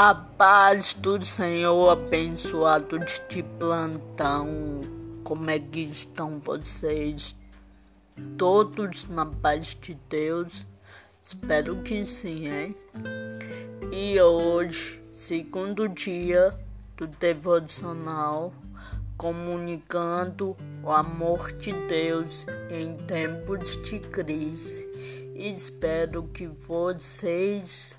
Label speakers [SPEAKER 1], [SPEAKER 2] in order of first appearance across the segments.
[SPEAKER 1] A paz do Senhor abençoado de plantão. Como é que estão vocês? Todos na paz de Deus? Espero que sim, hein? E hoje, segundo dia do devocional, comunicando o amor de Deus em tempos de crise. Espero que vocês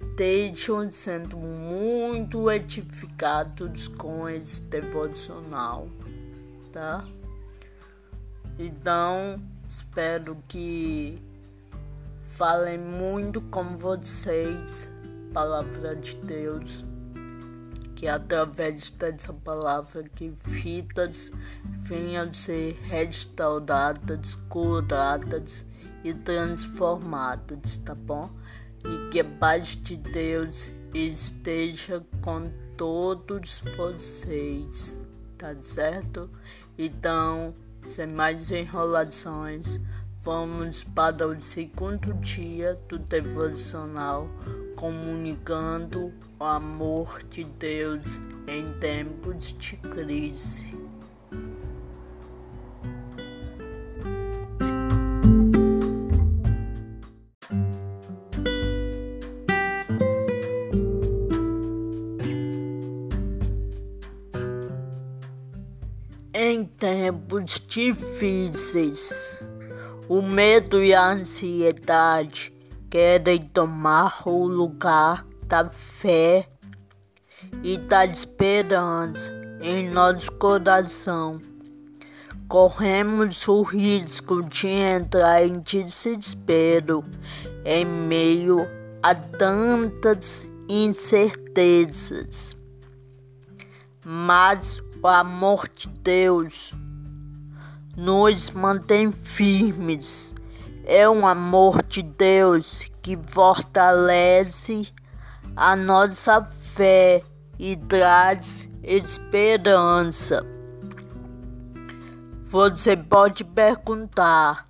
[SPEAKER 1] estejam sendo muito edificados com esse devocional, tá? Então, espero que falem muito com vocês, palavra de Deus, que através dessa palavra que vidas venham ser restauradas, curadas e transformadas, tá bom? E que a paz de Deus esteja com todos vocês, tá certo? Então, sem mais enrolações, vamos para o segundo dia do devocional, comunicando o amor de Deus em tempos de crise. Em tempos difíceis, o medo e a ansiedade querem tomar o lugar da fé e da esperança em nosso coração. Corremos o risco de entrar em desespero em meio a tantas incertezas. Mas o amor de Deus nos mantém firmes. É um amor de Deus que fortalece a nossa fé e traz esperança. Você pode perguntar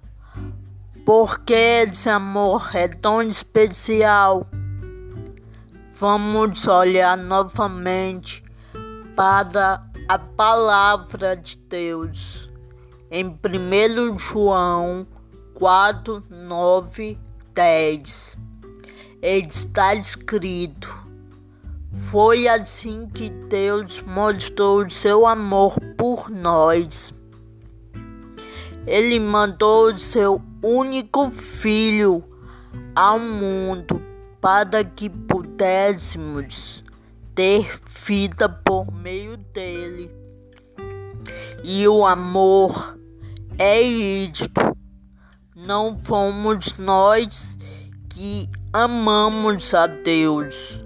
[SPEAKER 1] por que esse amor é tão especial? Vamos olhar novamente para a palavra de Deus em 1 João 4, 9, 10. Está escrito: Foi assim que Deus mostrou o seu amor por nós. Ele mandou o seu único filho ao mundo para que pudéssemos ter vida por meio dele. E o amor é isto. Não fomos nós que amamos a Deus,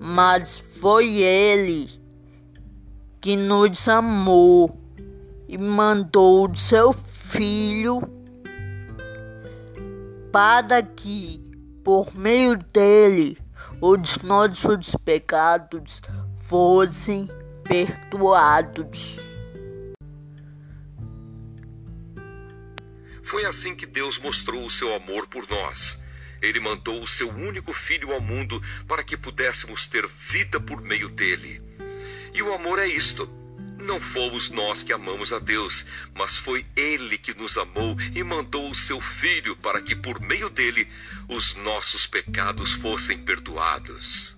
[SPEAKER 1] mas foi Ele que nos amou e mandou o seu Filho para que, por meio dele, os nossos pecados fossem perdoados.
[SPEAKER 2] Foi assim que Deus mostrou o seu amor por nós. Ele mandou o seu único filho ao mundo para que pudéssemos ter vida por meio dele. E o amor é isto: não fomos nós que amamos a Deus, mas foi Ele que nos amou e mandou o seu Filho para que, por meio dele, os nossos pecados fossem perdoados.